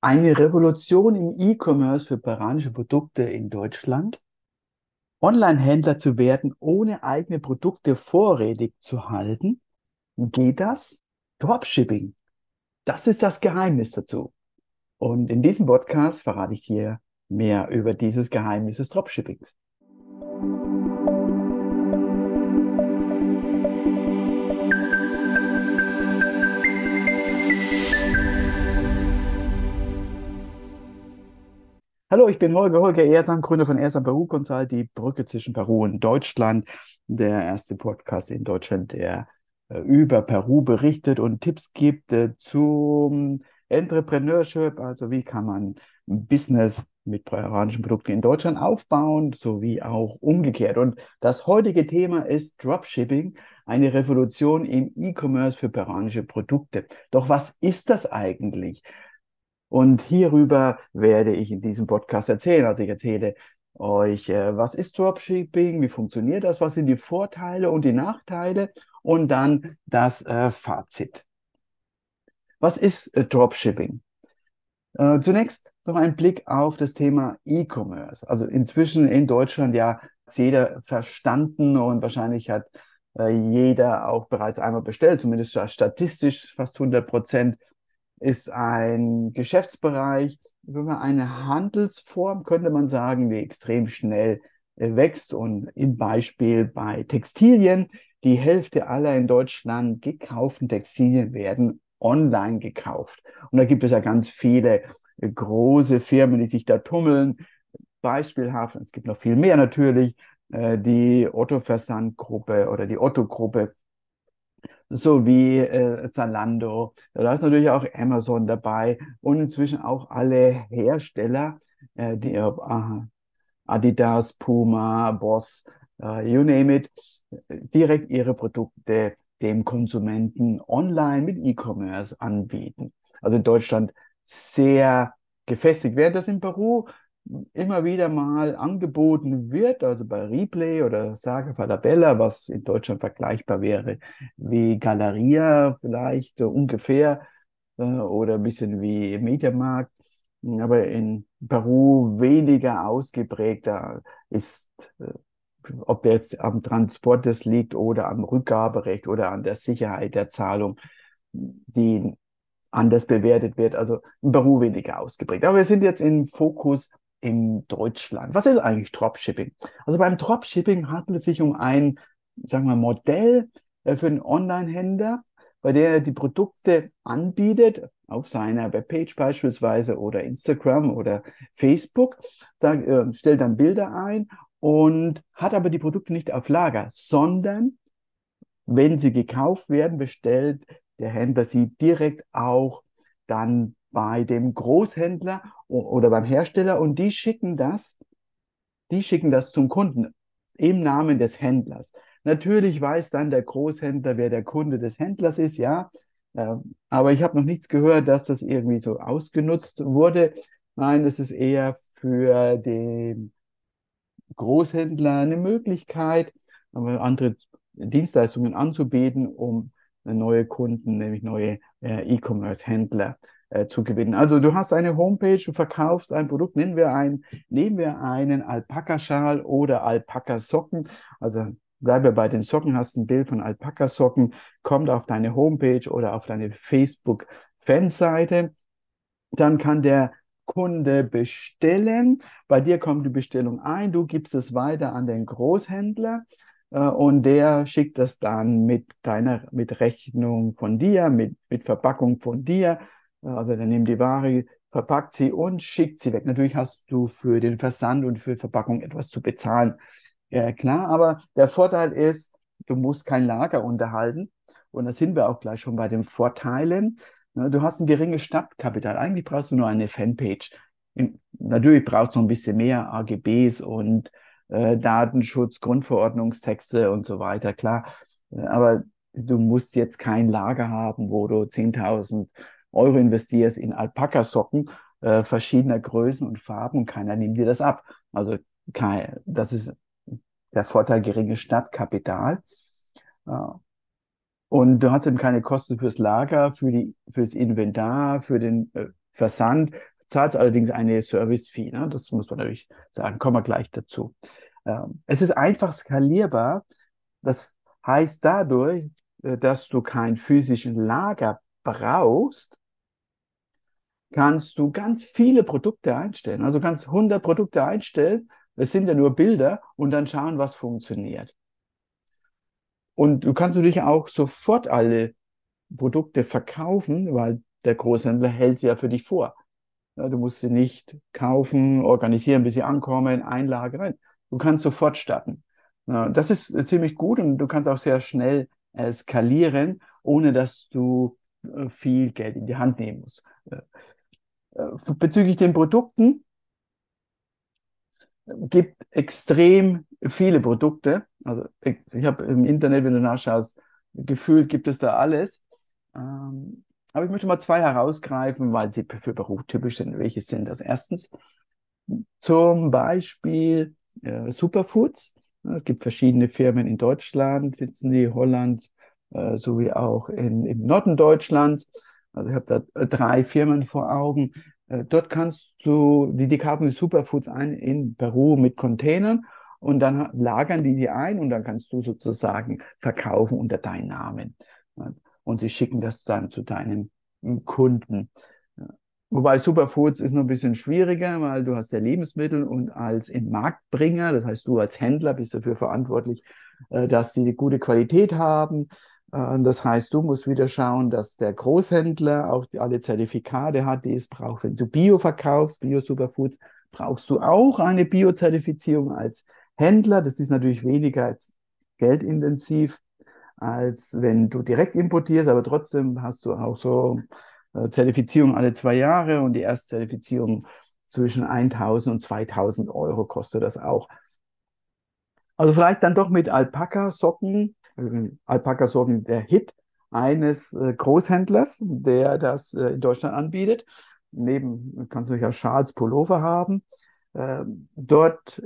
Eine Revolution im E-Commerce für peruanische Produkte in Deutschland. Online-Händler zu werden, ohne eigene Produkte vorrätig zu halten. Geht das? Dropshipping. Das ist das Geheimnis dazu. Und in diesem Podcast verrate ich dir mehr über dieses Geheimnis des Dropshippings. Hallo, ich bin Holger, Holger Ersam, Gründer von Ersam Peru Consult, die Brücke zwischen Peru und Deutschland, der erste Podcast in Deutschland, der äh, über Peru berichtet und Tipps gibt äh, zum Entrepreneurship, also wie kann man Business mit peruanischen Produkten in Deutschland aufbauen, sowie auch umgekehrt. Und das heutige Thema ist Dropshipping, eine Revolution im E-Commerce für peruanische Produkte. Doch was ist das eigentlich? Und hierüber werde ich in diesem Podcast erzählen. Also ich erzähle euch, äh, was ist Dropshipping, wie funktioniert das, was sind die Vorteile und die Nachteile und dann das äh, Fazit. Was ist äh, Dropshipping? Zunächst noch ein Blick auf das Thema E-Commerce. Also inzwischen in Deutschland ja jeder verstanden und wahrscheinlich hat jeder auch bereits einmal bestellt, zumindest statistisch fast 100 Prozent ist ein Geschäftsbereich, wenn man eine Handelsform, könnte man sagen, die extrem schnell äh, wächst und im Beispiel bei Textilien, die Hälfte aller in Deutschland gekauften Textilien werden online gekauft. Und da gibt es ja ganz viele äh, große Firmen, die sich da tummeln. Beispielhaft, es gibt noch viel mehr natürlich, äh, die Otto-Versandgruppe oder die Otto-Gruppe so wie äh, Zalando. Da ist natürlich auch Amazon dabei und inzwischen auch alle Hersteller, äh, die äh, Adidas, Puma, Boss, äh, you name it, direkt ihre Produkte dem Konsumenten online mit E-Commerce anbieten. Also in Deutschland sehr gefestigt. Während das in Peru immer wieder mal angeboten wird, also bei Replay oder Saga Falabella, was in Deutschland vergleichbar wäre wie Galeria vielleicht so ungefähr äh, oder ein bisschen wie Mediamarkt, aber in Peru weniger ausgeprägter ist, äh, ob jetzt am Transport das liegt oder am Rückgaberecht oder an der Sicherheit der Zahlung, die anders bewertet wird. Also in Peru weniger ausgeprägt. Aber wir sind jetzt im Fokus in Deutschland. Was ist eigentlich Dropshipping? Also beim Dropshipping handelt es sich um ein, sagen wir, Modell äh, für einen Online-Händler, bei der er die Produkte anbietet, auf seiner Webpage beispielsweise oder Instagram oder Facebook, sagt, äh, stellt dann Bilder ein und hat aber die Produkte nicht auf Lager, sondern wenn sie gekauft werden, bestellt der Händler sie direkt auch dann bei dem Großhändler oder beim Hersteller und die schicken das, die schicken das zum Kunden im Namen des Händlers. Natürlich weiß dann der Großhändler, wer der Kunde des Händlers ist, ja. Ähm, aber ich habe noch nichts gehört, dass das irgendwie so ausgenutzt wurde. Nein, es ist eher für den Großhändler eine Möglichkeit, andere Dienstleistungen anzubieten, um neue Kunden, nämlich neue äh, E-Commerce-Händler äh, zu gewinnen. Also du hast eine Homepage, du verkaufst ein Produkt, nehmen wir, ein, nehmen wir einen Alpaka-Schal oder Alpaka-Socken. Also bleiben wir bei den Socken, hast ein Bild von Alpaka-Socken, kommt auf deine Homepage oder auf deine Facebook-Fanseite. Dann kann der Kunde bestellen. Bei dir kommt die Bestellung ein, du gibst es weiter an den Großhändler äh, und der schickt das dann mit deiner, mit Rechnung von dir, mit, mit Verpackung von dir also dann nimmt die Ware, verpackt sie und schickt sie weg. Natürlich hast du für den Versand und für Verpackung etwas zu bezahlen. Ja, klar, aber der Vorteil ist, du musst kein Lager unterhalten. Und da sind wir auch gleich schon bei den Vorteilen. Du hast ein geringes Stadtkapital. Eigentlich brauchst du nur eine Fanpage. Natürlich brauchst du ein bisschen mehr AGBs und äh, Datenschutz, Grundverordnungstexte und so weiter, klar. Aber du musst jetzt kein Lager haben, wo du 10.000 Euro investierst in Alpaka-Socken äh, verschiedener Größen und Farben und keiner nimmt dir das ab. Also kein, das ist der Vorteil geringes Stadtkapital. Äh, und du hast eben keine Kosten fürs Lager, für die, fürs Inventar, für den äh, Versand, zahlt allerdings eine Service-Fee. Ne? Das muss man natürlich sagen, kommen wir gleich dazu. Ähm, es ist einfach skalierbar. Das heißt dadurch, äh, dass du kein physischen Lager brauchst, kannst du ganz viele Produkte einstellen. Also kannst 100 Produkte einstellen. Es sind ja nur Bilder und dann schauen, was funktioniert. Und du kannst natürlich auch sofort alle Produkte verkaufen, weil der Großhändler hält sie ja für dich vor. Du musst sie nicht kaufen, organisieren, bis sie ankommen, einlagern. Du kannst sofort starten. Das ist ziemlich gut und du kannst auch sehr schnell skalieren, ohne dass du äh, viel Geld in die Hand nehmen musst. Äh, äh, bezüglich den Produkten gibt extrem viele Produkte. Also ich, habe im Internet, wenn du nachschaust, gefühlt gibt es da alles. Ähm, aber ich möchte mal zwei herausgreifen, weil sie für Beruf typisch sind. Welche sind das? Erstens zum Beispiel äh, Superfoods. Es gibt verschiedene Firmen in Deutschland, sitzen die Holland, äh, sowie auch in, im Norden Deutschlands. Also ich habe da drei Firmen vor Augen. Äh, dort kannst du, die, die Superfoods ein in Peru mit Containern und dann lagern die die ein und dann kannst du sozusagen verkaufen unter deinen Namen. Und sie schicken das dann zu deinem Kunden. Wobei Superfoods ist noch ein bisschen schwieriger, weil du hast ja Lebensmittel und als im Marktbringer, das heißt du als Händler bist dafür verantwortlich, äh, dass sie gute Qualität haben. Äh, das heißt, du musst wieder schauen, dass der Großhändler auch alle Zertifikate hat, die es braucht. Wenn du Bio verkaufst, Bio-Superfoods, brauchst du auch eine Bio-Zertifizierung als Händler. Das ist natürlich weniger als geldintensiv, als wenn du direkt importierst, aber trotzdem hast du auch so äh, Zertifizierung alle zwei Jahre und die Erstzertifizierung zwischen 1000 und 2000 Euro kostet das auch. Also vielleicht dann doch mit Alpaka-Socken, äh, Alpaka-Socken der Hit eines äh, Großhändlers, der das in Deutschland anbietet. Neben kannst du ja Schals, Pullover haben. Ähm, dort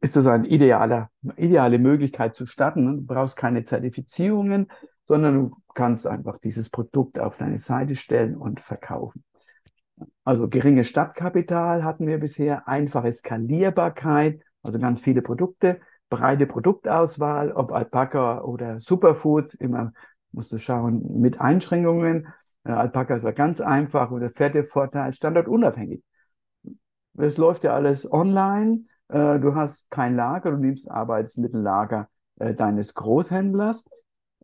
ist das eine ideale, ideale Möglichkeit zu starten. Du brauchst keine Zertifizierungen, sondern du kannst einfach dieses Produkt auf deine Seite stellen und verkaufen. Also geringe Stadtkapital hatten wir bisher, einfache Skalierbarkeit, also ganz viele Produkte, breite Produktauswahl, ob Alpaka oder Superfoods, immer musst du schauen mit Einschränkungen. Äh, Alpaka ist ganz einfach und der vierte Vorteil, standortunabhängig. Es läuft ja alles online, äh, du hast kein Lager, du nimmst Arbeitsmittellager äh, deines Großhändlers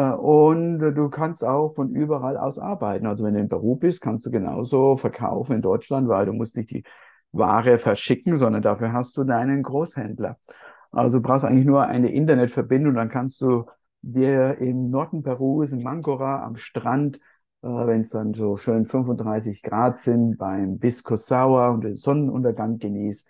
und du kannst auch von überall aus arbeiten. Also wenn du in Peru bist, kannst du genauso verkaufen in Deutschland, weil du musst nicht die Ware verschicken, sondern dafür hast du deinen Großhändler. Also du brauchst eigentlich nur eine Internetverbindung, dann kannst du dir im Norden Perus, in Mancora am Strand, äh, wenn es dann so schön 35 Grad sind, beim Bisco Sauer und den Sonnenuntergang genießt,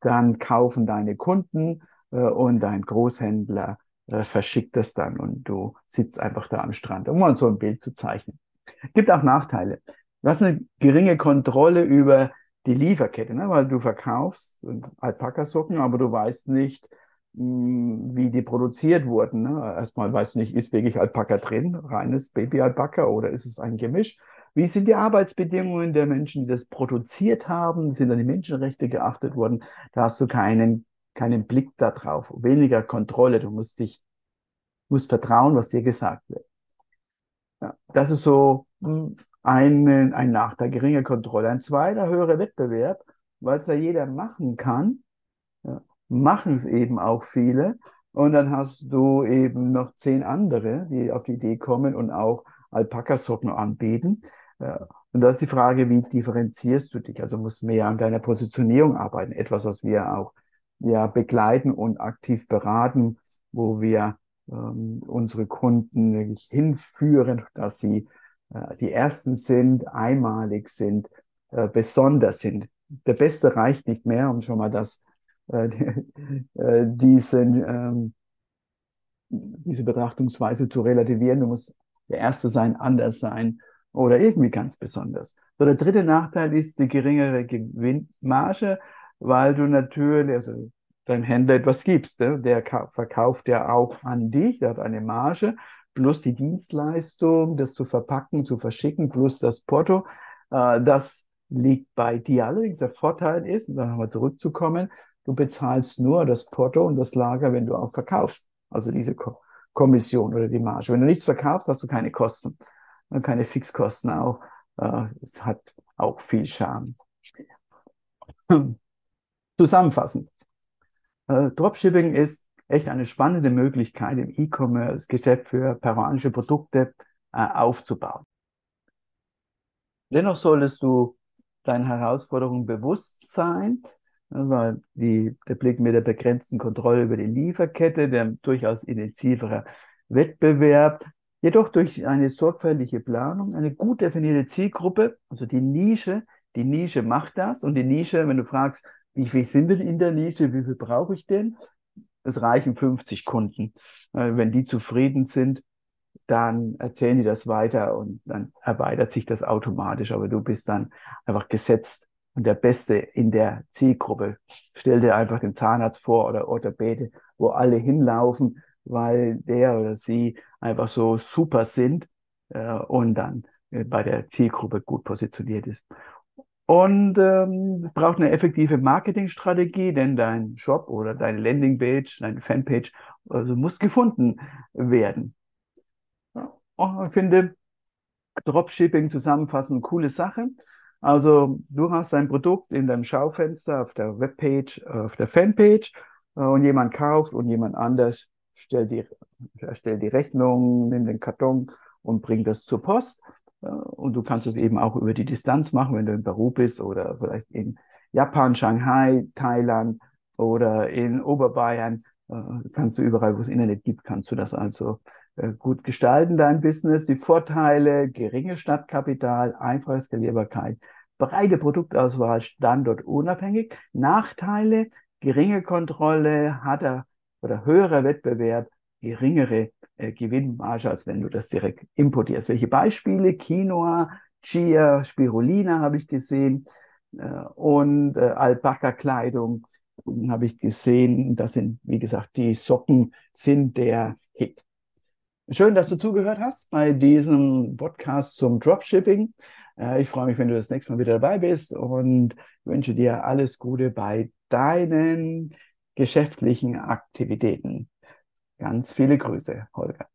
dann kaufen deine Kunden äh, und dein Großhändler äh, verschickt das dann und du sitzt einfach da am Strand, um mal so ein Bild zu zeichnen. Gibt auch Nachteile. Du hast eine geringe Kontrolle über die Lieferkette, ne? weil du verkaufst Alpaka-Socken, aber du weißt nicht, mh, hm, wie die produziert wurden. Ne? Erstmal weißt du nicht, ist wirklich Alpaka drin, reines Baby-Alpaka oder ist es ein Gemisch? Wie sind die Arbeitsbedingungen der Menschen, die das produziert haben? Sind dann die Menschenrechte geachtet worden? Da hast du keinen keinen Blick darauf, weniger Kontrolle. Du musst dich, musst vertrauen, was dir gesagt wird. Ja, das ist so hm, ein, ein Nachteil, geringe Kontrolle. Ein zweiter, höherer Wettbewerb, weil es ja jeder machen kann, ja, machen es eben auch viele. Und dann hast du eben noch zehn andere, die auf die Idee kommen und auch Alpaka-Socken anbieten. Ja, und da ist die Frage, wie differenzierst du dich? Also musst mehr an deiner Positionierung arbeiten. Etwas, was wir auch ja, begleiten und aktiv beraten, wo wir ähm, unsere Kunden wirklich hinführen, dass sie äh, die Ersten sind, einmalig sind, äh, besonders sind. Der Beste reicht nicht mehr, um schon mal das, äh, äh, diesen, ähm, diese Betrachtungsweise zu relativieren. Du musst der Erste sein, anders sein oder irgendwie ganz besonders. So, der dritte Nachteil ist die geringere Gewinnmarge, weil du natürlich, also dein Händler etwas gibst. Ne? Der verkauft ja auch an dich, der hat eine Marge plus die Dienstleistung, das zu verpacken, zu verschicken, plus das Porto. Äh, das liegt bei dir. Allerdings der Vorteil ist, und dann nochmal zurückzukommen, du bezahlst nur das Porto und das Lager, wenn du auch verkaufst. Also diese Ko Kommission oder die Marge. Wenn du nichts verkaufst, hast du keine Kosten, keine Fixkosten auch. Äh, es hat auch viel Charme. Zusammenfassend. Äh, Dropshipping ist echt eine spannende Möglichkeit im E-Commerce-Geschäft für peruanische Produkte äh, aufzubauen. Dennoch solltest du deinen Herausforderungen bewusst sein, weil die, der Blick mit der begrenzten Kontrolle über die Lieferkette, der durchaus intensivere Wettbewerb, jedoch durch eine sorgfältige Planung, eine gut definierte Zielgruppe, also die Nische, die Nische macht das und die Nische, wenn du fragst, wie viel sind denn in der Nische, wie viel brauche ich denn, es reichen 50 Kunden. Äh, wenn die zufrieden sind, dann erzählen die das weiter und dann erweitert sich das automatisch. Aber du bist dann einfach gesetzt und der Beste in der Zielgruppe. Stell dir einfach den Zahnarzt vor oder Orthopäde, wo alle hinlaufen, weil der oder sie einfach so super sind äh, und dann äh, bei der Zielgruppe gut positioniert ist. Und ähm, braucht eine effektive Marketingstrategie, denn dein Shop oder deine Landingpage, deine Fanpage also muss gefunden werden. Und ich finde Dropshipping zusammenfassend coole Sache. Also du hast dein Produkt in deinem Schaufenster auf der Webpage, auf der Fanpage äh, und jemand kauft und jemand anders stellt die, stellt die Rechnung, nimmt den Karton und bringt das zur Post. Und du kannst es eben auch über die Distanz machen, wenn du in Peru bist oder vielleicht in Japan, Shanghai, Thailand oder in Oberbayern. Äh, kannst du überall, wo es Internet gibt, kannst du das also äh, gut gestalten, dein Business. Die Vorteile, geringe Stadtkapital, einfache Skalierbarkeit, breite Produktauswahl, standortunabhängig. Nachteile, geringe Kontrolle, harter oder höherer Wettbewerb, geringere äh, Gewinnmarge, als wenn du das direkt importierst. Welche Beispiele? Quinoa, Chia, Spirulina habe ich gesehen äh, und äh, Alpaka-Kleidung habe ich gesehen. Das sind, wie gesagt, die Socken sind der Hit. Schön, dass du zugehört hast bei diesem Podcast zum Dropshipping. Äh, ich freue mich, wenn du das nächste Mal wieder dabei bist und wünsche dir alles Gute bei deinen geschäftlichen Aktivitäten. Ganz viele Grüße, Holger.